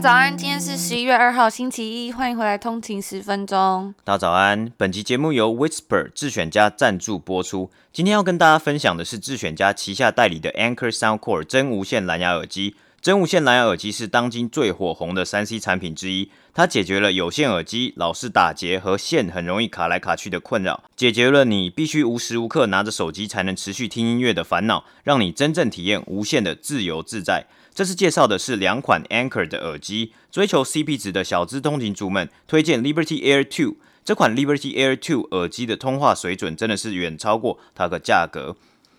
早安，今天是十一月二号星期一，欢迎回来通勤十分钟。大家早安，本期节目由 Whisper 智选家赞助播出。今天要跟大家分享的是智选家旗下代理的 Anchor Soundcore 真无线蓝牙耳机。真无线蓝牙耳机是当今最火红的三 C 产品之一，它解决了有线耳机老是打结和线很容易卡来卡去的困扰，解决了你必须无时无刻拿着手机才能持续听音乐的烦恼，让你真正体验无线的自由自在。这次介绍的是两款 Anker 的耳机，追求 CP 值的小资通勤族们推荐 Liberty Air 2。这款 Liberty Air 2耳机的通话水准真的是远超过它的价格。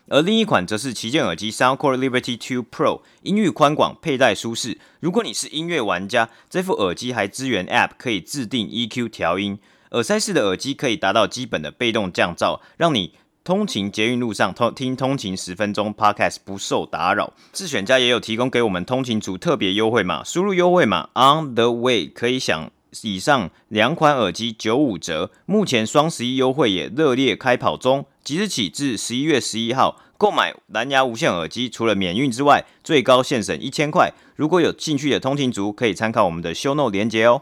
而另一款则是旗舰耳机 Soundcore Liberty 2 Pro，音域宽广，佩戴舒适。如果你是音乐玩家，这副耳机还支援 App 可以自定 EQ 调音。耳塞式的耳机可以达到基本的被动降噪，让你通勤捷运路上通听通勤十分钟 Podcast 不受打扰。智选家也有提供给我们通勤族特别优惠码，输入优惠码 On the Way 可以享以上两款耳机九五折。目前双十一优惠也热烈开跑中，即日起至十一月十一号。购买蓝牙无线耳机，除了免运之外，最高现省一千块。如果有兴趣的通勤族，可以参考我们的 show note 连结哦。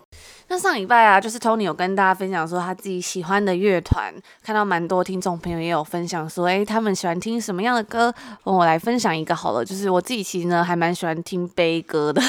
那上礼拜啊，就是 Tony 有跟大家分享说他自己喜欢的乐团，看到蛮多听众朋友也有分享说，诶，他们喜欢听什么样的歌？我来分享一个好了，就是我自己其实呢还蛮喜欢听悲歌的，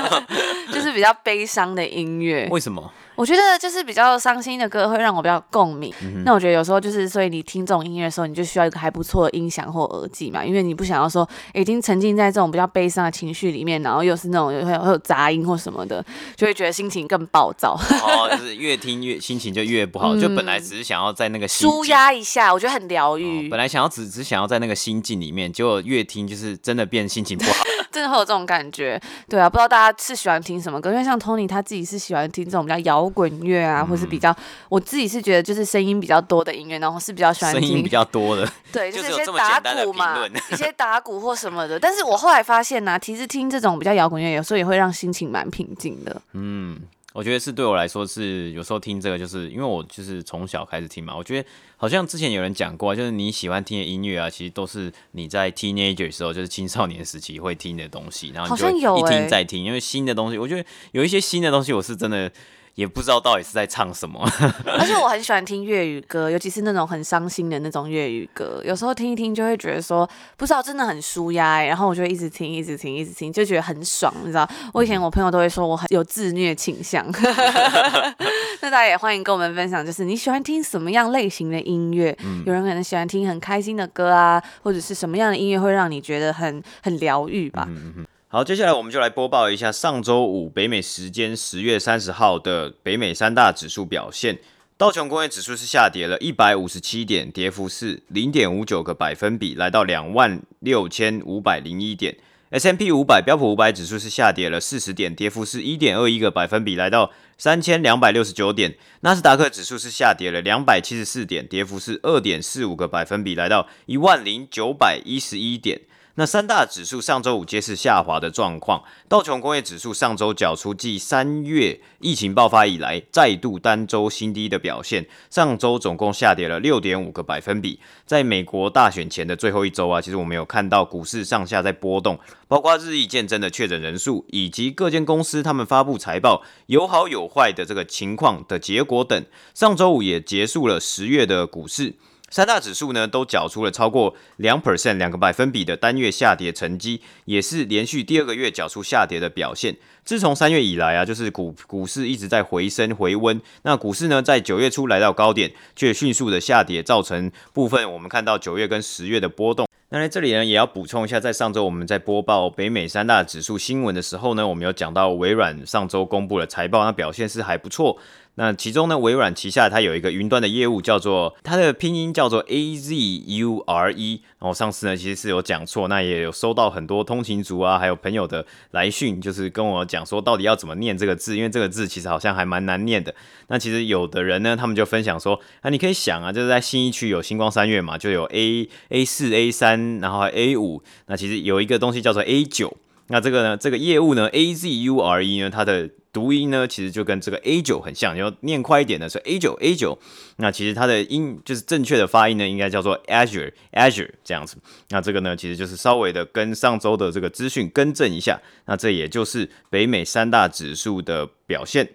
就是比较悲伤的音乐。为什么？我觉得就是比较伤心的歌会让我比较共鸣。嗯、那我觉得有时候就是，所以你听这种音乐的时候，你就需要一个还不错的音响或耳机嘛，因为你不想要说已经沉浸在这种比较悲伤的情绪里面，然后又是那种会有会有杂音或什么的，就会觉得心情更暴躁。哦，就是越听越心情就越不好。嗯、就本来只是想要在那个舒压一下，我觉得很疗愈、哦。本来想要只只想要在那个心境里面，结果越听就是真的变心情不好。真的会有这种感觉，对啊，不知道大家是喜欢听什么歌？因为像 Tony 他自己是喜欢听这种比较摇滚乐啊，嗯、或是比较，我自己是觉得就是声音比较多的音乐，然后是比较喜欢听声音比较多的，对，就是一些打鼓嘛，一些 打鼓或什么的。但是我后来发现呢、啊，其实听这种比较摇滚乐，有时候也会让心情蛮平静的。嗯。我觉得是对我来说是有时候听这个，就是因为我就是从小开始听嘛。我觉得好像之前有人讲过，就是你喜欢听的音乐啊，其实都是你在 teenager 的时候，就是青少年时期会听的东西，然后你就一听再听，因为新的东西，我觉得有一些新的东西，我是真的。也不知道到底是在唱什么，而且我很喜欢听粤语歌，尤其是那种很伤心的那种粤语歌。有时候听一听就会觉得说，不知道真的很舒压，然后我就一直听，一直听，一直听，就觉得很爽，你知道？我以前我朋友都会说我很有自虐倾向。那大家也欢迎跟我们分享，就是你喜欢听什么样类型的音乐？嗯、有人可能喜欢听很开心的歌啊，或者是什么样的音乐会让你觉得很很疗愈吧？嗯好，接下来我们就来播报一下上周五北美时间十月三十号的北美三大指数表现。道琼工业指数是下跌了一百五十七点，跌幅是零点五九个百分比，来到两万六千五百零一点。S M P 五百标普五百指数是下跌了四十点，跌幅是一点二一个百分比，来到三千两百六十九点。纳斯达克指数是下跌了两百七十四点，跌幅是二点四五个百分比，来到一万零九百一十一点。那三大指数上周五皆是下滑的状况。道琼工业指数上周缴出继三月疫情爆发以来再度单周新低的表现，上周总共下跌了六点五个百分比。在美国大选前的最后一周啊，其实我们有看到股市上下在波动，包括日益见增的确诊人数，以及各间公司他们发布财报有好有坏的这个情况的结果等。上周五也结束了十月的股市。三大指数呢都缴出了超过两 percent 两个百分比的单月下跌成绩，也是连续第二个月缴出下跌的表现。自从三月以来啊，就是股股市一直在回升回温。那股市呢在九月初来到高点，却迅速的下跌，造成部分我们看到九月跟十月的波动。那在这里呢也要补充一下，在上周我们在播报北美三大指数新闻的时候呢，我们有讲到微软上周公布了财报，那表现是还不错。那其中呢，微软旗下它有一个云端的业务，叫做它的拼音叫做 A Z U R E。然后上次呢，其实是有讲错，那也有收到很多通勤族啊，还有朋友的来讯，就是跟我讲说到底要怎么念这个字，因为这个字其实好像还蛮难念的。那其实有的人呢，他们就分享说，啊，你可以想啊，就是在新一区有星光三月嘛，就有 A A 四 A 三，然后 A 五，那其实有一个东西叫做 A 九。那这个呢，这个业务呢，A Z U R E 呢，它的读音呢，其实就跟这个 A 九很像，要念快一点的是 A 九 A 九。那其实它的音就是正确的发音呢，应该叫做 Azure Azure 这样子。那这个呢，其实就是稍微的跟上周的这个资讯更正一下。那这也就是北美三大指数的表现。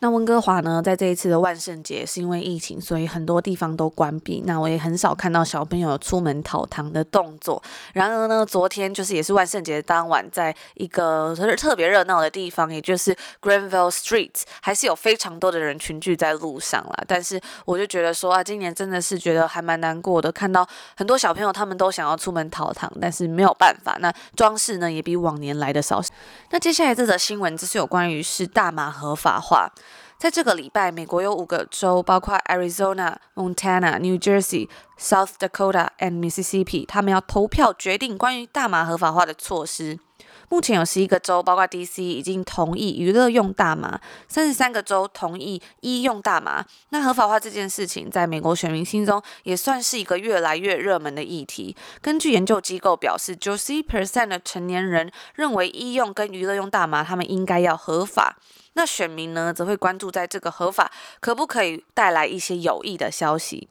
那温哥华呢，在这一次的万圣节是因为疫情，所以很多地方都关闭。那我也很少看到小朋友出门讨糖的动作。然而呢，昨天就是也是万圣节当晚，在一个特别热闹的地方，也就是 Granville Street，还是有非常多的人群聚在路上啦。但是我就觉得说啊，今年真的是觉得还蛮难过的，看到很多小朋友他们都想要出门讨糖，但是没有办法。那装饰呢，也比往年来的少。那接下来这则新闻，这是有关于是大麻合法化。在这个礼拜，美国有五个州，包括 Arizona、Montana、New Jersey、South Dakota and Mississippi，他们要投票决定关于大麻合法化的措施。目前有十一个州，包括 DC，已经同意娱乐用大麻；三十三个州同意医用大麻。那合法化这件事情，在美国选民心中也算是一个越来越热门的议题。根据研究机构表示，九十一 percent 的成年人认为医用跟娱乐用大麻，他们应该要合法。那选民呢，则会关注在这个合法可不可以带来一些有益的消息。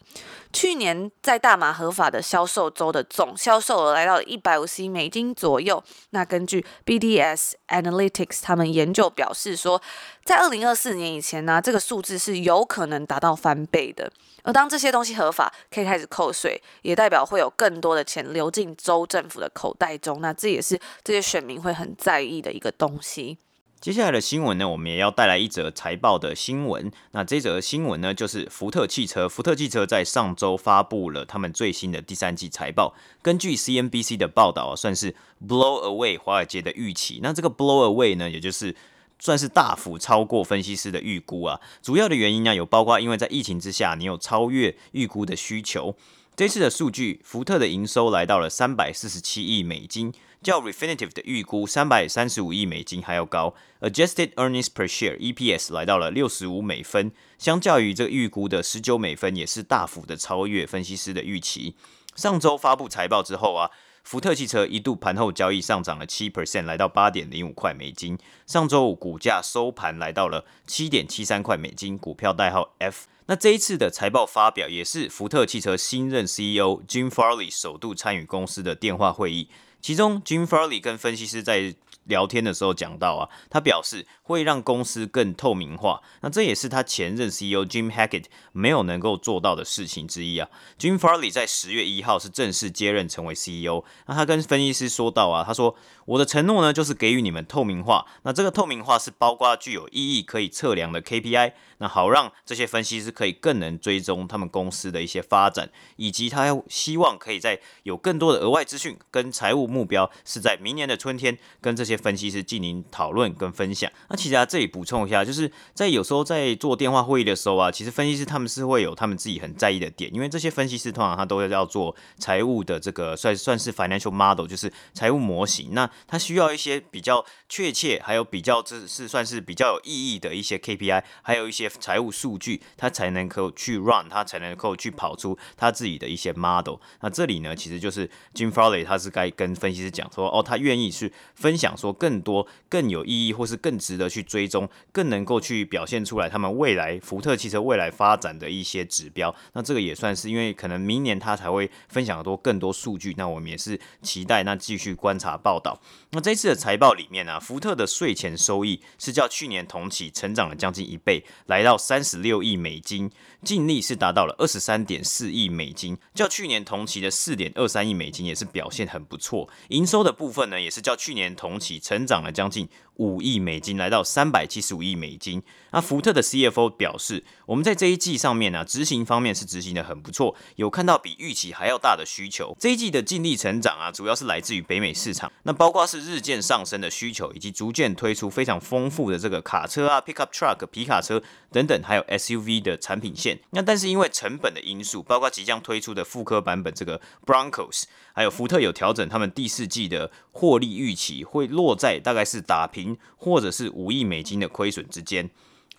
去年在大麻合法的销售周的总销售额来到一百五十亿美金左右。那根据 BDS Analytics 他们研究表示说，在二零二四年以前呢，这个数字是有可能达到翻倍的。而当这些东西合法，可以开始扣税，也代表会有更多的钱流进州政府的口袋中。那这也是这些选民会很在意的一个东西。接下来的新闻呢，我们也要带来一则财报的新闻。那这则新闻呢，就是福特汽车。福特汽车在上周发布了他们最新的第三季财报。根据 CNBC 的报道啊，算是 blow away 华尔街的预期。那这个 blow away 呢，也就是算是大幅超过分析师的预估啊。主要的原因呢，有包括因为在疫情之下，你有超越预估的需求。这次的数据，福特的营收来到了三百四十七亿美金，较 Refinitive 的预估三百三十五亿美金还要高。Adjusted Earnings Per Share (EPS) 来到了六十五美分，相较于这预估的十九美分，也是大幅的超越分析师的预期。上周发布财报之后啊，福特汽车一度盘后交易上涨了七 percent，来到八点零五块美金。上周五股价收盘来到了七点七三块美金，股票代号 F。那这一次的财报发表，也是福特汽车新任 CEO Jim Farley 首度参与公司的电话会议，其中 Jim Farley 跟分析师在聊天的时候讲到啊，他表示会让公司更透明化，那这也是他前任 CEO Jim Hackett 没有能够做到的事情之一啊。Jim Farley 在十月一号是正式接任成为 CEO，那他跟分析师说到啊，他说我的承诺呢就是给予你们透明化，那这个透明化是包括具有意义可以测量的 KPI，那好让这些分析师可以更能追踪他们公司的一些发展，以及他希望可以在有更多的额外资讯跟财务目标是在明年的春天跟这些。分析师进行讨论跟分享。那其实啊，这里补充一下，就是在有时候在做电话会议的时候啊，其实分析师他们是会有他们自己很在意的点，因为这些分析师通常他都会要做财务的这个算算是 financial model，就是财务模型。那他需要一些比较确切，还有比较这是算是比较有意义的一些 KPI，还有一些财务数据，他才能够去 run，他才能够去跑出他自己的一些 model。那这里呢，其实就是 Jim Farley 他是该跟分析师讲说，哦，他愿意去分享。说更多更有意义，或是更值得去追踪，更能够去表现出来他们未来福特汽车未来发展的一些指标。那这个也算是，因为可能明年他才会分享多更多数据。那我们也是期待那继续观察报道。那这次的财报里面呢、福特的税前收益是较去年同期成长了将近一倍，来到三十六亿美金，净利是达到了二十三点四亿美金，较去年同期的四点二三亿美金也是表现很不错。营收的部分呢，也是较去年同期。成长了将近五亿美金，来到三百七十五亿美金。那福特的 CFO 表示，我们在这一季上面呢、啊，执行方面是执行的很不错，有看到比预期还要大的需求。这一季的净利成长啊，主要是来自于北美市场，那包括是日渐上升的需求，以及逐渐推出非常丰富的这个卡车啊、pickup truck、皮卡车等等，还有 SUV 的产品线。那但是因为成本的因素，包括即将推出的复刻版本这个 Broncos，还有福特有调整他们第四季的获利预期，会落在大概是打平或者是五亿美金的亏损之间。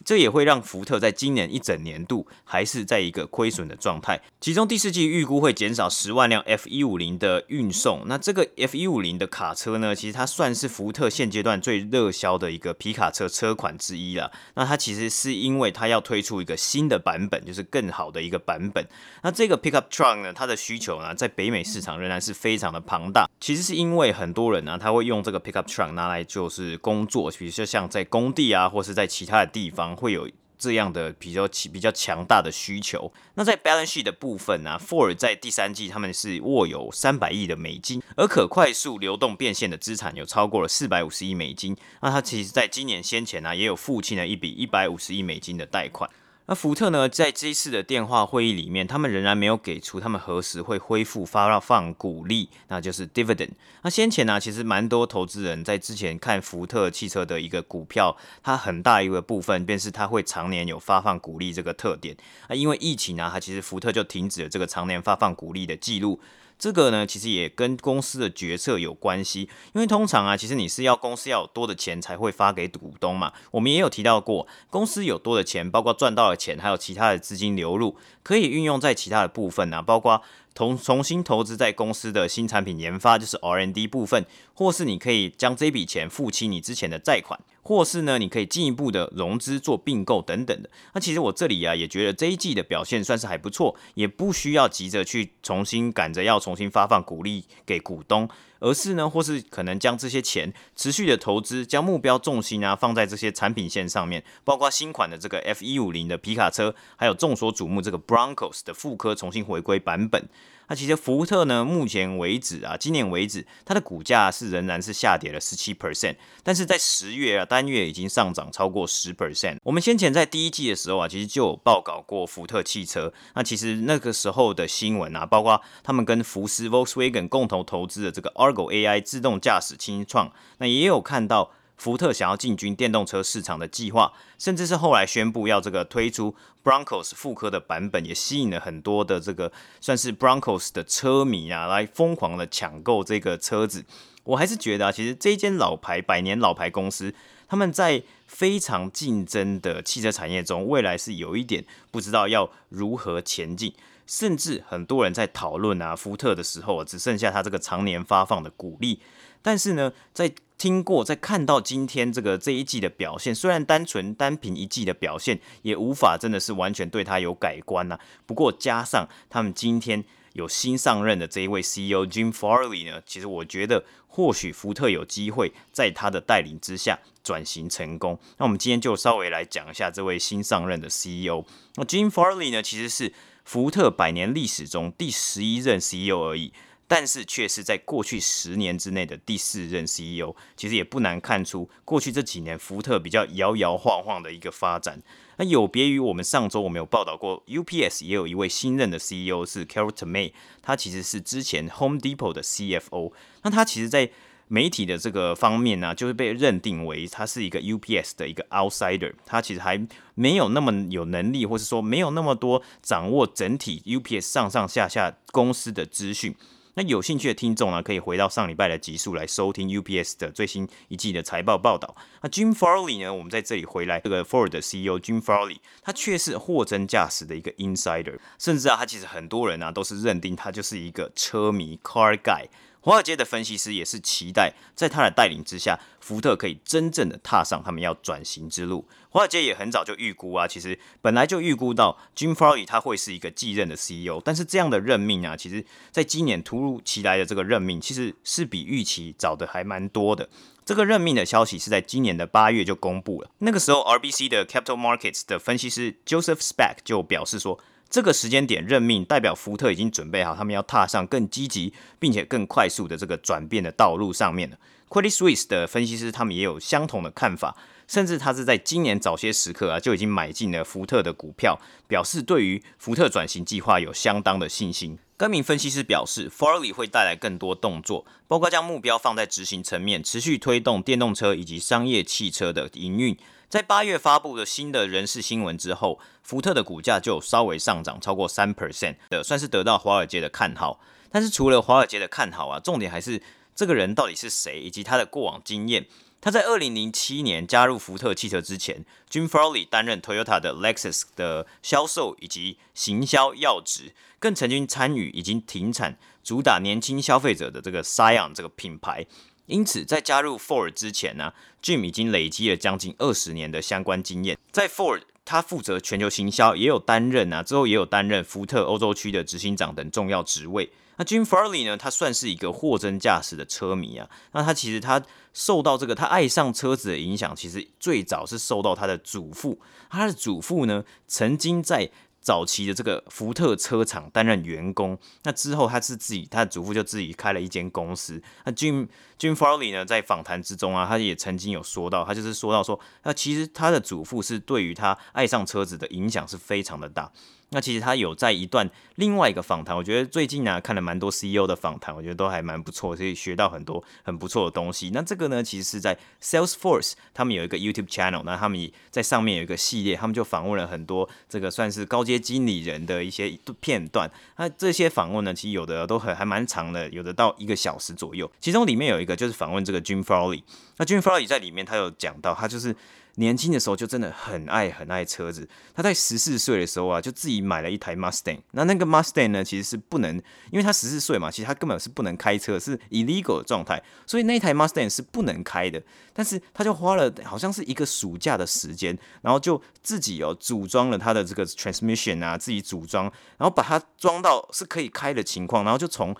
这也会让福特在今年一整年度还是在一个亏损的状态。其中第四季预估会减少十万辆 F 一五零的运送。那这个 F 一五零的卡车呢，其实它算是福特现阶段最热销的一个皮卡车车款之一了。那它其实是因为它要推出一个新的版本，就是更好的一个版本。那这个 pickup truck 呢，它的需求呢，在北美市场仍然是非常的庞大。其实是因为很多人呢，他会用这个 pickup truck 拿来就是工作，比如说像在工地啊，或是在其他的地方。会有这样的比较比较强大的需求。那在 balance sheet 的部分呢，Ford 在第三季他们是握有三百亿的美金，而可快速流动变现的资产有超过了四百五十亿美金。那他其实在今年先前呢，也有付清了一笔一百五十亿美金的贷款。那福特呢，在这一次的电话会议里面，他们仍然没有给出他们何时会恢复发放股利，那就是 dividend。那先前呢，其实蛮多投资人在之前看福特汽车的一个股票，它很大一个部分便是它会常年有发放股利这个特点。那因为疫情呢，它其实福特就停止了这个常年发放股利的记录。这个呢，其实也跟公司的决策有关系，因为通常啊，其实你是要公司要有多的钱才会发给股东嘛。我们也有提到过，公司有多的钱，包括赚到的钱，还有其他的资金流入，可以运用在其他的部分啊，包括重重新投资在公司的新产品研发，就是 R&D 部分，或是你可以将这笔钱付清你之前的债款。或是呢，你可以进一步的融资做并购等等的。那其实我这里啊也觉得这一季的表现算是还不错，也不需要急着去重新赶着要重新发放股利给股东，而是呢，或是可能将这些钱持续的投资，将目标重心啊放在这些产品线上面，包括新款的这个 F 一五零的皮卡车，还有众所瞩目这个 Broncos 的复刻重新回归版本。那其实福特呢，目前为止啊，今年为止，它的股价是仍然是下跌了十七 percent，但是在十月啊，单月已经上涨超过十 percent。我们先前在第一季的时候啊，其实就有报告过福特汽车。那其实那个时候的新闻啊，包括他们跟福斯 Volkswagen 共同投资的这个 Argo AI 自动驾驶轻创，那也有看到。福特想要进军电动车市场的计划，甚至是后来宣布要这个推出 Broncos 复刻的版本，也吸引了很多的这个算是 Broncos 的车迷啊，来疯狂的抢购这个车子。我还是觉得啊，其实这间老牌百年老牌公司，他们在非常竞争的汽车产业中，未来是有一点不知道要如何前进。甚至很多人在讨论啊，福特的时候只剩下他这个常年发放的股利。但是呢，在听过、在看到今天这个这一季的表现，虽然单纯单凭一季的表现，也无法真的是完全对他有改观呐、不过加上他们今天有新上任的这一位 CEO Jim Farley 呢，其实我觉得或许福特有机会在他的带领之下转型成功。那我们今天就稍微来讲一下这位新上任的 CEO。那 Jim Farley 呢，其实是福特百年历史中第十一任 CEO 而已。但是却是在过去十年之内的第四任 CEO，其实也不难看出，过去这几年福特比较摇摇晃晃的一个发展。那有别于我们上周我们有报道过，UPS 也有一位新任的 CEO 是 Carol Tomé，他其实是之前 Home Depot 的 CFO。那他其实，在媒体的这个方面呢，就是被认定为他是一个 UPS 的一个 outsider，他其实还没有那么有能力，或是说没有那么多掌握整体 UPS 上上下下公司的资讯。那有兴趣的听众呢，可以回到上礼拜的集数来收听 UPS 的最新一季的财报报道。那 Jim Farley 呢，我们在这里回来，这个 Ford 的 CEO Jim Farley，他却是货真价实的一个 insider，甚至啊，他其实很多人啊都是认定他就是一个车迷 car guy。华尔街的分析师也是期待，在他的带领之下，福特可以真正的踏上他们要转型之路。华尔街也很早就预估啊，其实本来就预估到 Jim Farley 他会是一个继任的 CEO，但是这样的任命啊，其实在今年突如其来的这个任命，其实是比预期早的还蛮多的。这个任命的消息是在今年的八月就公布了，那个时候 RBC 的 Capital Markets 的分析师 Joseph Spak 就表示说。这个时间点任命代表福特已经准备好，他们要踏上更积极并且更快速的这个转变的道路上面了。Credit Suisse 的分析师他们也有相同的看法，甚至他是在今年早些时刻啊就已经买进了福特的股票，表示对于福特转型计划有相当的信心。该名分析师表示，Farley 会带来更多动作，包括将目标放在执行层面，持续推动电动车以及商业汽车的营运。在八月发布的新的人事新闻之后，福特的股价就稍微上涨超过三 percent 的，算是得到华尔街的看好。但是除了华尔街的看好啊，重点还是这个人到底是谁，以及他的过往经验。他在二零零七年加入福特汽车之前，Jim Farley 担任 Toyota 的 Lexus 的销售以及行销要职，更曾经参与已经停产、主打年轻消费者的这个 Scion 这个品牌。因此，在加入 Ford 之前呢，Jim 已经累积了将近二十年的相关经验。在 Ford，他负责全球行销，也有担任啊，之后也有担任福特欧洲区的执行长等重要职位。那 Jim Farley 呢，他算是一个货真价实的车迷啊。那他其实他受到这个他爱上车子的影响，其实最早是受到他的祖父。他的祖父呢，曾经在早期的这个福特车厂担任员工，那之后他是自己，他的祖父就自己开了一间公司。那 Jim Jim Farley 呢，在访谈之中啊，他也曾经有说到，他就是说到说，那其实他的祖父是对于他爱上车子的影响是非常的大。那其实他有在一段另外一个访谈，我觉得最近呢、看了蛮多 CEO 的访谈，我觉得都还蛮不错，所以学到很多很不错的东西。那这个呢，其实是在 Salesforce 他们有一个 YouTube channel，那他们也在上面有一个系列，他们就访问了很多这个算是高阶经理人的一些片段。那这些访问呢，其实有的都很还蛮长的，有的到一个小时左右。其中里面有一个就是访问这个 Jim Farley，那 Jim Farley 在里面他有讲到，他就是。年轻的时候就真的很爱很爱车子。他在十四岁的时候啊，就自己买了一台 Mustang。那那个 Mustang 呢，其实是不能，因为他十四岁嘛，其实他根本是不能开车，是 illegal 的状态，所以那台 Mustang 是不能开的。但是他就花了好像是一个暑假的时间，然后就自己哦组装了他的这个 transmission 啊，自己组装，然后把它装到是可以开的情况，然后就从。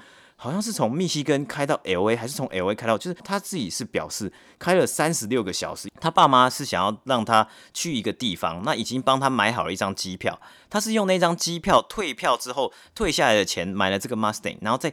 好像是从密西根开到 LA，还是从 LA 开到，就是他自己是表示开了三十六个小时。他爸妈是想要让他去一个地方，那已经帮他买好了一张机票，他是用那张机票退票之后退下来的钱买了这个 Mustang，然后再。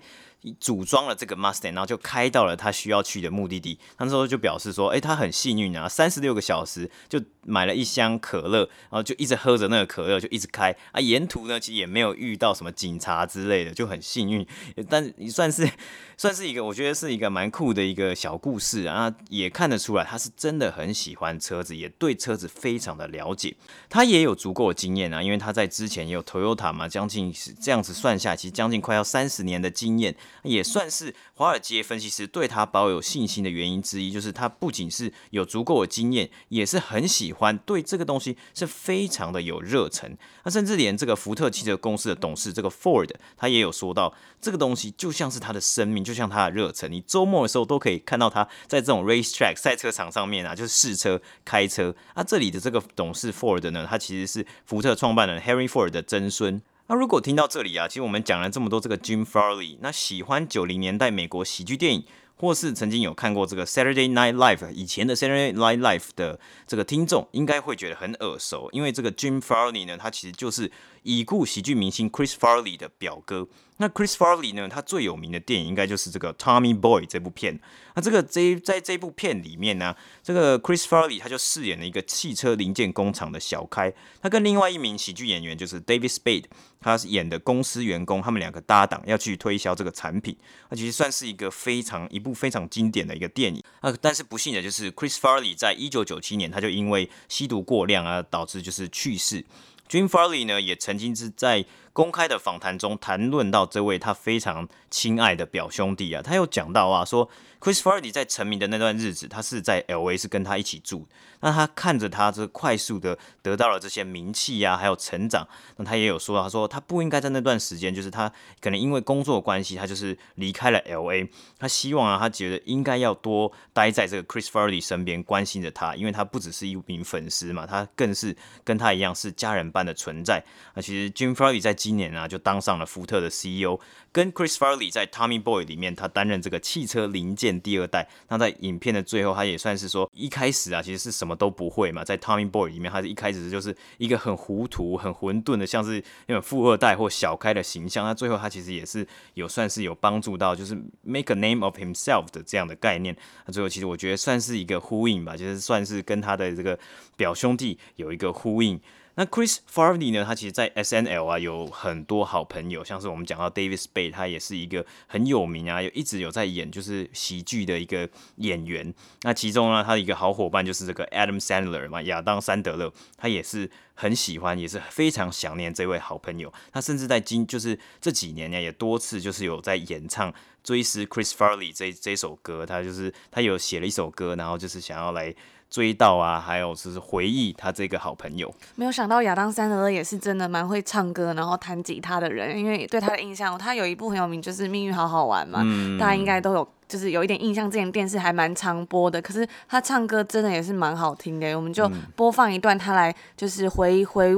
组装了这个 Mustang，然后就开到了他需要去的目的地。那时候就表示说，哎，他很幸运啊，三十六个小时就买了一箱可乐，然后就一直喝着那个可乐，就一直开啊。沿途呢，其实也没有遇到什么警察之类的，就很幸运。但算是算是一个，我觉得是一个蛮酷的一个小故事啊。也看得出来，他是真的很喜欢车子，也对车子非常的了解。他也有足够的经验啊，因为他在之前也有 Toyota 嘛，将近是这样子算下，其实将近快要三十年的经验。也算是华尔街分析师对他保有信心的原因之一，就是他不仅是有足够的经验，也是很喜欢，对这个东西是非常的有热忱。那甚至连这个福特汽车公司的董事这个 Ford，他也有说到，这个东西就像是他的生命，就像他的热忱。你周末的时候都可以看到他在这种 race track 赛车场上面啊，就是试车开车。那这里的这个董事 Ford 呢，他其实是福特创办人 Henry Ford 的曾孙。那如果听到这里啊，其实我们讲了这么多这个 Jim Farley，那喜欢九零年代美国喜剧电影，或是曾经有看过这个 Saturday Night Live 以前的 Saturday Night Live 的这个听众，应该会觉得很耳熟，因为这个 Jim Farley 呢，他其实就是已故喜剧明星 Chris Farley 的表哥。那 Chris Farley 呢？他最有名的电影应该就是这个《Tommy Boy》这部片。那这个这在这部片里面呢，这个 Chris Farley 他就饰演了一个汽车零件工厂的小开。他跟另外一名喜剧演员就是 David Spade，他是演的公司员工，他们两个搭档要去推销这个产品。那其实算是一个非常一部非常经典的一个电影。啊，但是不幸的就是 Chris Farley 在一九九七年他就因为吸毒过量啊，导致就是去世。Jim Farley 呢也曾经是在公开的访谈中谈论到这位他非常亲爱的表兄弟啊，他又讲到啊说。Chris Farley 在成名的那段日子，他是在 LA 是跟他一起住。那他看着他这快速的得到了这些名气呀、还有成长。那他也有说，他说他不应该在那段时间，就是他可能因为工作关系，他就是离开了 LA。他希望啊，他觉得应该要多待在这个 Chris Farley 身边，关心着他，因为他不只是一名粉丝嘛，他更是跟他一样是家人般的存在。那其实 Jim Farley 在今年啊就当上了福特的 CEO，跟 Chris Farley 在 Tommy Boy 里面他担任这个汽车零件第二代。那在影片的最后，他也算是说一开始啊其实是什么都不会嘛，在 Tommy Boy 里面，他是一开始就是一个很糊涂、很混沌的，像是那种富二代或小开的形象。那最后他其实也是有算是有帮助到，就是 make a name of himself 的这样的概念。那最后其实我觉得算是一个呼应吧，就是算是跟他的这个表兄弟有一个呼应。那 Chris Farley 呢？他其实，在 SNL 啊有很多好朋友，像是我们讲到 David Spade，他也是一个很有名啊，有一直有在演就是喜剧的一个演员。那其中呢，他的一个好伙伴就是这个 Adam Sandler 嘛，亚当·山德勒，他也是很喜欢，也是非常想念这位好朋友。他甚至在今就是这几年呢，也多次就是有在演唱追思 Chris Farley 这这首歌。他就是他有写了一首歌，然后就是想要来。追悼啊，还有就是回忆他这个好朋友。没有想到亚当·山德勒也是真的蛮会唱歌，然后弹吉他的人。因为对他的印象，他有一部很有名，就是《命运好好玩》嘛，嗯、大家应该都有，就是有一点印象。之前电视还蛮常播的，可是他唱歌真的也是蛮好听的。我们就播放一段他来，就是回回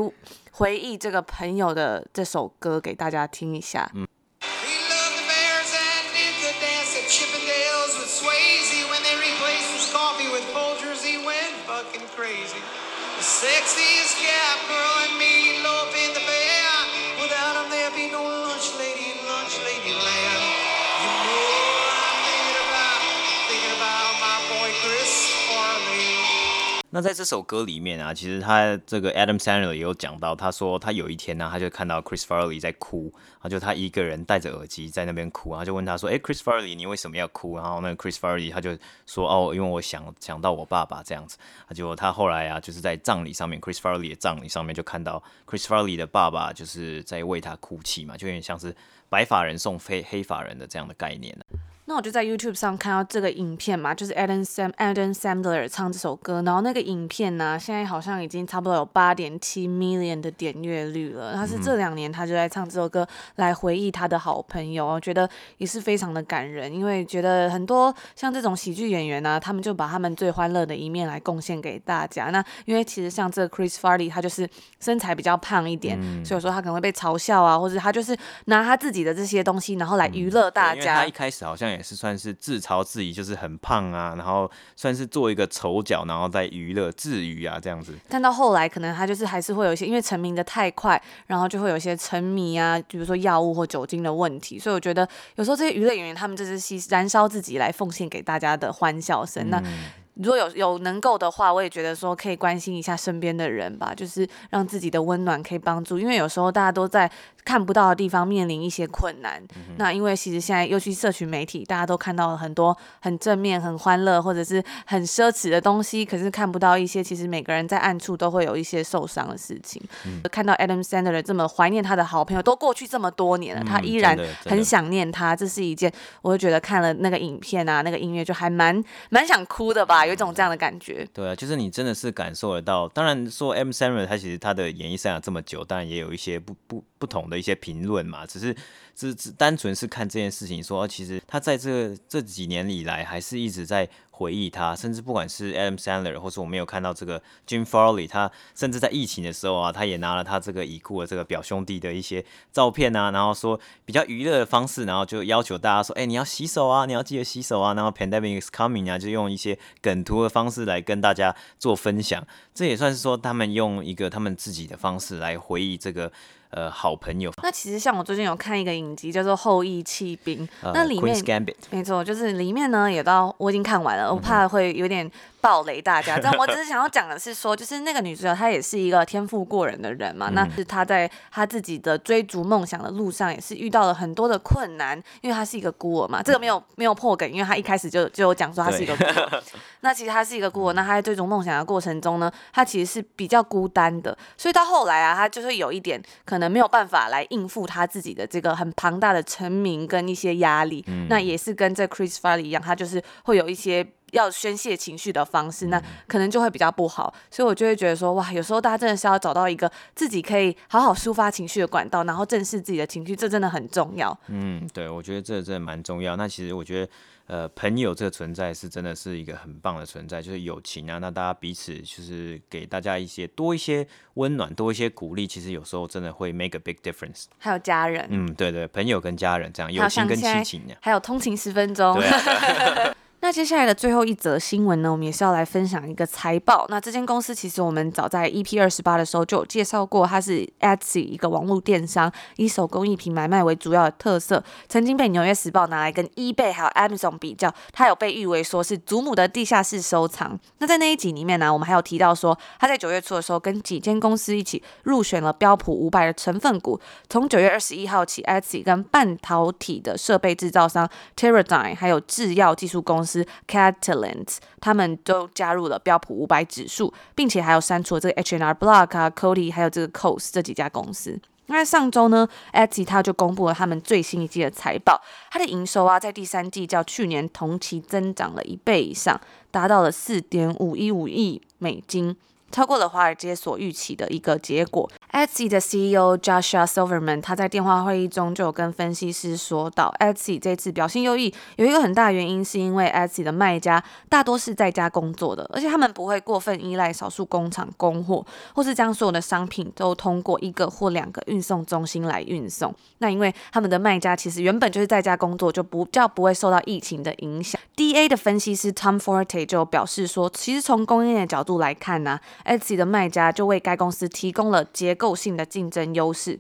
回忆这个朋友的这首歌给大家听一下。嗯那在这首歌里面啊，其实他这个 Adam Sandler 也有讲到，他说他有一天呢，他就看到 Chris Farley 在哭，然后就他一个人戴着耳机在那边哭，然后就问他说：“诶，Chris Farley，你为什么要哭？”然后那个 Chris Farley 他就说：“哦，因为我想想到我爸爸这样子。”结果他后来啊，就是在葬礼上面，Chris Farley 的葬礼上面就看到 Chris Farley 的爸爸就是在为他哭泣嘛，就有点像是白发人送黑黑发人的这样的概念。那我就在 YouTube 上看到这个影片嘛，就是 Adam Sam Adam Sandler 唱这首歌，然后那个影片呢、啊，现在好像已经差不多有八点七 million 的点阅率了。他是这两年他就在唱这首歌来回忆他的好朋友，我觉得也是非常的感人，因为觉得很多像这种喜剧演员呢、啊，他们就把他们最欢乐的一面来贡献给大家。那因为其实像这个 Chris Farley，他就是身材比较胖一点，嗯、所以说他可能会被嘲笑啊，或者他就是拿他自己的这些东西，然后来娱乐大家。因为他一开始好像。也是算是自嘲自己，就是很胖啊，然后算是做一个丑角，然后在娱乐自娱啊这样子。但到后来，可能他就是还是会有一些，因为成名的太快，然后就会有一些沉迷啊，比如说药物或酒精的问题。所以我觉得有时候这些娱乐演员，他们就是吸燃烧自己来奉献给大家的欢笑声。嗯、那如果有有能够的话，我也觉得说可以关心一下身边的人吧，就是让自己的温暖可以帮助，因为有时候大家都在看不到的地方面临一些困难。嗯、那因为其实现在尤其社群媒体，大家都看到了很多很正面、很欢乐或者是很奢侈的东西，可是看不到一些其实每个人在暗处都会有一些受伤的事情。嗯、看到 Adam Sandler 这么怀念他的好朋友，都过去这么多年了，嗯、他依然很想念他，这是一件，我就觉得看了那个影片啊，那个音乐就还蛮蛮想哭的吧。有一种这样的感觉，对啊，就是你真的是感受得到。当然说 M Seven 他其实他的演艺生涯这么久，当然也有一些不不不同的一些评论嘛。只是只只单纯是看这件事情说，说其实他在这这几年以来还是一直在。回忆他，甚至不管是 Adam Sandler，或是我没有看到这个 Jim Farley，他甚至在疫情的时候啊，他也拿了他这个已故的这个表兄弟的一些照片啊，然后说比较娱乐的方式，然后就要求大家说，哎、你要洗手啊，你要记得洗手啊，然后 Pandemic is coming 啊，就用一些梗图的方式来跟大家做分享，这也算是说他们用一个他们自己的方式来回忆这个。呃，好朋友。那其实像我最近有看一个影集，叫做《后羿弃兵》，呃、那里面没错，就是里面呢，也到我已经看完了，我怕会有点。暴雷大家，但我只是 想要讲的是说，就是那个女主角她也是一个天赋过人的人嘛，嗯、那是她在她自己的追逐梦想的路上，也是遇到了很多的困难，因为她是一个孤儿嘛，这个没有没有破梗，因为她一开始就就有讲说她是一个孤儿。那其实她是一个孤儿，那她在追逐梦想的过程中呢，她其实是比较孤单的，所以到后来啊，她就会有一点可能没有办法来应付她自己的这个很庞大的成名跟一些压力，嗯、那也是跟这 Chris Farley 一样，他就是会有一些。要宣泄情绪的方式，那可能就会比较不好。所以我就会觉得说，哇，有时候大家真的是要找到一个自己可以好好抒发情绪的管道，然后正视自己的情绪，这真的很重要。嗯，对，我觉得这真的蛮重要。那其实我觉得。呃，朋友这个存在是真的是一个很棒的存在，就是友情啊。那大家彼此就是给大家一些多一些温暖，多一些鼓励，其实有时候真的会 make a big difference。还有家人，嗯，对对，朋友跟家人这样，友情跟亲情，还有通勤十分钟。那接下来的最后一则新闻呢，我们也是要来分享一个财报。那这间公司其实我们早在 EP 二十八的时候就有介绍过，它是 Etsy 一个网络电商，以手工艺品买卖为主要的特色，曾经被纽约时报拿来跟 eBay 还有 Amazon 比较，它有被誉为说是祖母的地下室收藏。那在那一集里面呢，我们还有提到说，它在九月初的时候跟几间公司一起入选了标普五百的成分股。从九月二十一号起，Etsy 跟半导体的设备制造商 Teradyne 还有制药技术公司。Catalent，他们都加入了标普五百指数，并且还有删除了这个 H&R Block 啊、，Cody 还有这个 Coast 这几家公司。那上周呢，Etsy 他就公布了他们最新一季的财报，它的营收啊，在第三季较去年同期增长了一倍以上，达到了四点五一五亿美金。超过了华尔街所预期的一个结果。Etsy 的 CEO Joshua Silverman 他在电话会议中就有跟分析师说到，Etsy 这次表现优异，有一个很大原因是因为 Etsy 的卖家大多是在家工作的，而且他们不会过分依赖少数工厂供货，或是将所有的商品都通过一个或两个运送中心来运送。那因为他们的卖家其实原本就是在家工作，就不较不会受到疫情的影响。DA 的分析师 Tom Forte 就表示说，其实从供应链的角度来看呢、Etsy 的卖家就为该公司提供了结构性的竞争优势，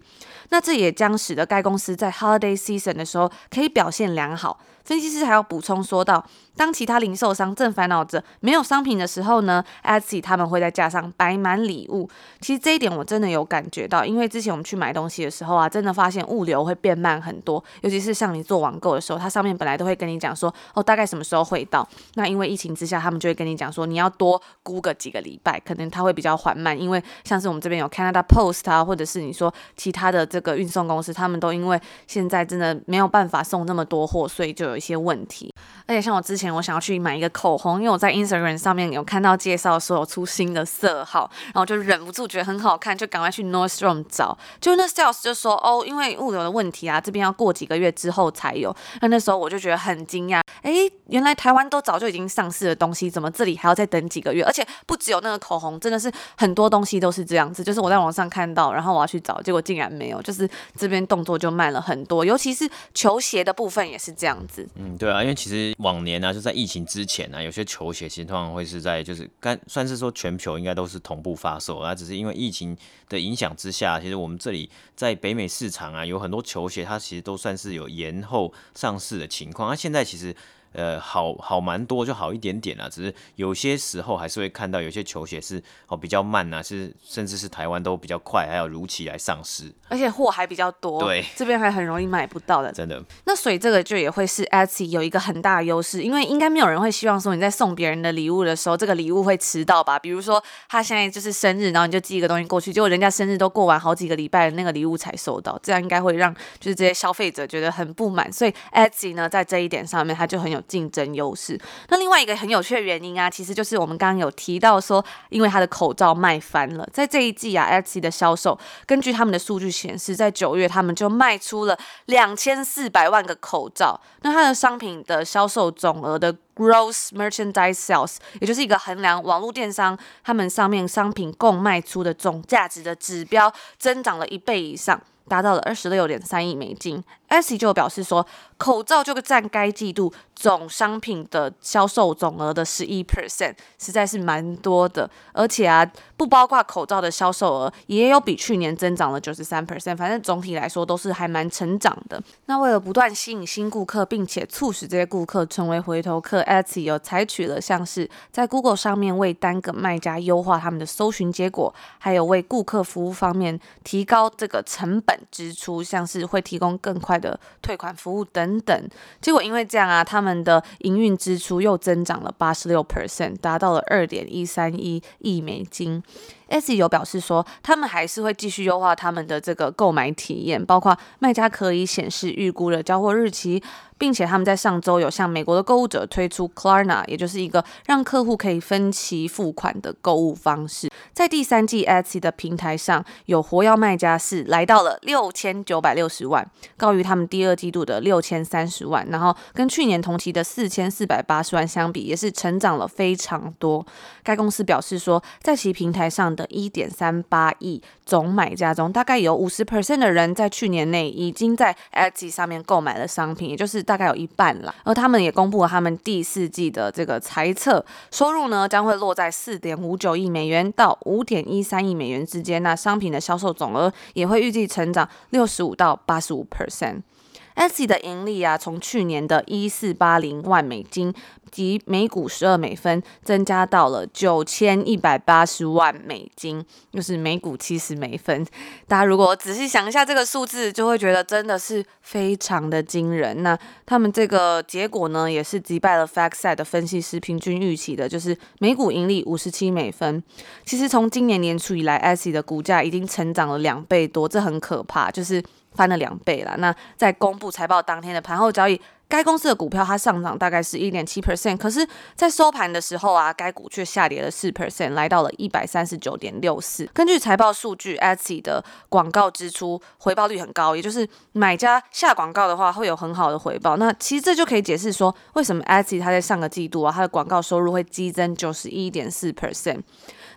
那这也将使得该公司在 Holiday Season 的时候可以表现良好。分析师还要补充说道，当其他零售商正烦恼着没有商品的时候呢，Etsy 他们会在架上摆满礼物。其实这一点我真的有感觉到，因为之前我们去买东西的时候啊，真的发现物流会变慢很多。尤其是像你做网购的时候，它上面本来都会跟你讲说，哦，大概什么时候会到。那因为疫情之下，他们就会跟你讲说，你要多估个几个礼拜，可能它会比较缓慢。因为像是我们这边有 Canada Post 啊，或者是你说其他的这个运送公司，他们都因为现在真的没有办法送那么多货，所以就有一些问题，而且像我之前我想要去买一个口红，因为我在 Instagram 上面有看到介绍说有出新的色号，然后就忍不住觉得很好看，就赶快去 Nordstrom 找。就那 sales 就说哦，因为物流的问题啊，这边要过几个月之后才有。那那时候我就觉得很惊讶，诶，原来台湾都早就已经上市的东西，怎么这里还要再等几个月？而且不只有那个口红，真的是很多东西都是这样子。就是我在网上看到，然后我要去找，结果竟然没有，就是这边动作就慢了很多，尤其是球鞋的部分也是这样子。嗯。对啊，因为其实往年呢、就在疫情之前呢、有些球鞋其实通常会是在就是干算是说全球应该都是同步发售啊，只是因为疫情的影响之下，其实我们这里在北美市场啊，有很多球鞋它其实都算是有延后上市的情况，那、现在其实。呃，好好蛮多，就好一点点啊。只是有些时候还是会看到有些球鞋是哦比较慢呐、啊，是甚至是台湾都比较快，还有如期来上市，而且货还比较多。对，这边还很容易买不到的。真的。那所以这个就也会是 Etsy 有一个很大的优势，因为应该没有人会希望说你在送别人的礼物的时候，这个礼物会迟到吧？比如说他现在就是生日，然后你就寄一个东西过去，结果人家生日都过完好几个礼拜，那个礼物才收到，这样应该会让就是这些消费者觉得很不满。所以 Etsy 呢，在这一点上面，它就很有竞争优势。那另外一个很有趣的原因啊，其实就是我们刚刚有提到说，因为它的口罩卖翻了，在这一季啊，Etsy 的销售，根据他们的数据显示，在九月他们就卖出了两千四百万个口罩。那它的商品的销售总额的 Gross Merchandise Sales，也就是一个衡量网络电商他们上面商品共卖出的总价值的指标，增长了一倍以上。达到了二十六点三亿美金。Etsy 就表示说，口罩就占该季度总商品的销售总额的十一 percent，实在是蛮多的。而且啊，不包括口罩的销售额，也有比去年增长了九十三 percent。反正总体来说都是还蛮成长的。那为了不断吸引新顾客，并且促使这些顾客成为回头客，Etsy 有采取了像是在 Google 上面为单个卖家优化他们的搜寻结果，还有为顾客服务方面提高这个成本。支出像是会提供更快的退款服务等等，结果因为这样啊，他们的营运支出又增长了八十六 percent，达到了二点一三一亿美金。S 有表示说，他们还是会继续优化他们的这个购买体验，包括卖家可以显示预估的交货日期。并且他们在上周有向美国的购物者推出 Klarna，也就是一个让客户可以分期付款的购物方式。在第三季 Etsy 的平台上，有活跃卖家是来到了六千九百六十万，高于他们第二季度的六千三十万。然后跟去年同期的四千四百八十万相比，也是成长了非常多。该公司表示说，在其平台上的一点三八亿总买家中，大概有五十 percent 的人在去年内已经在 Etsy 上面购买了商品，也就是大概有一半了，而他们也公布了他们第四季的这个财测，收入呢将会落在四点五九亿美元到五点一三亿美元之间，那商品的销售总额也会预计成长六十五到八十五 percent。Etsy 的盈利啊，从去年的一四八零万美金及每股十二美分，增加到了九千一百八十万美金，就是每股七十美分。大家如果仔细想一下这个数字，就会觉得真的是非常的惊人。那他们这个结果呢，也是击败了 FactSet 的分析师平均预期的，就是每股盈利五十七美分。其实从今年年初以来，Etsy 的股价已经成长了两倍多，这很可怕，就是。翻了两倍了。那在公布财报当天的盘后交易，该公司的股票它上涨大概是一点七 percent，可是，在收盘的时候啊，该股却下跌了四 percent，来到了一百三十九点六四。根据财报数据，Etsy 的广告支出回报率很高，也就是买家下广告的话会有很好的回报。那其实这就可以解释说，为什么 Etsy 它在上个季度啊，它的广告收入会激增九十一点四 percent。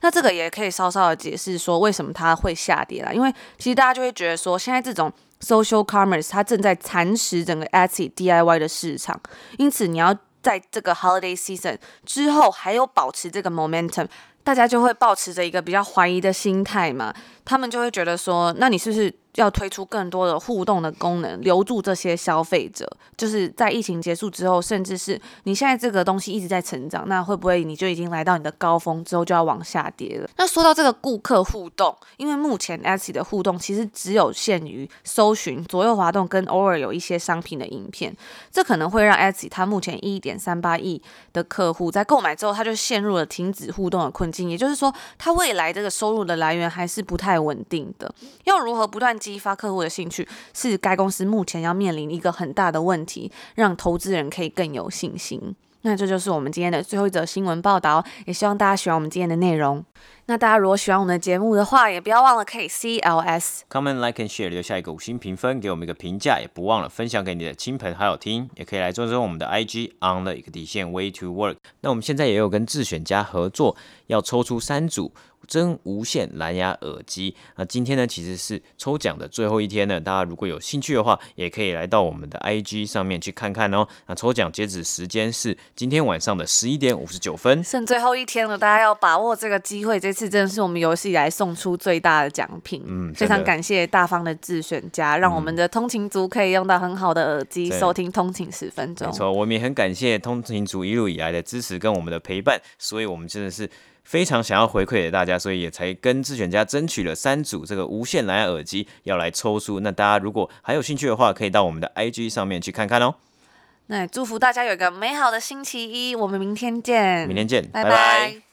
那这个也可以稍稍的解释说，为什么它会下跌啦，因为其实大家就会觉得说，现在这种 social commerce 它正在蚕食整个 Etsy DIY 的市场，因此你要在这个 holiday season 之后还有保持这个 momentum，大家就会保持着一个比较怀疑的心态嘛，他们就会觉得说，那你是不是？要推出更多的互动的功能，留住这些消费者，就是在疫情结束之后，甚至是你现在这个东西一直在成长，那会不会你就已经来到你的高峰之后就要往下跌了？那说到这个顾客互动，因为目前 Etsy 的互动其实只有限于搜寻、左右滑动跟偶尔有一些商品的影片，这可能会让 Etsy 它目前一点三八亿的客户在购买之后，他就陷入了停止互动的困境，也就是说，他未来这个收入的来源还是不太稳定的，要如何不断？激发客户的兴趣是该公司目前要面临一个很大的问题，让投资人可以更有信心。那这就是我们今天的最后一则新闻报道，也希望大家喜欢我们今天的内容。那大家如果喜欢我们的节目的话，也不要忘了可以 CLS comment like and share，留下一个五星评分，给我们一个评价，也不忘了分享给你的亲朋好友听，也可以来追踪我们的 IG on 的一个底线 way to work。那我们现在也有跟自选家合作，要抽出三组。真无线蓝牙耳机，那今天呢，其实是抽奖的最后一天呢。大家如果有兴趣的话，也可以来到我们的 IG 上面去看看哦。那抽奖截止时间是今天晚上的十一点五十九分，剩最后一天了，大家要把握这个机会。这次真的是我们有史以来送出最大的奖品，嗯，非常感谢大方的自选家，让我们的通勤族可以用到很好的耳机、嗯、收听通勤十分钟。没错，我们也很感谢通勤族一路以来的支持跟我们的陪伴，所以我们真的是。非常想要回馈给大家，所以也才跟智选家争取了三组这个无线蓝牙耳机要来抽出。那大家如果还有兴趣的话，可以到我们的 IG 上面去看看哦。那祝福大家有一个美好的星期一，我们明天见。明天见，拜拜。拜拜。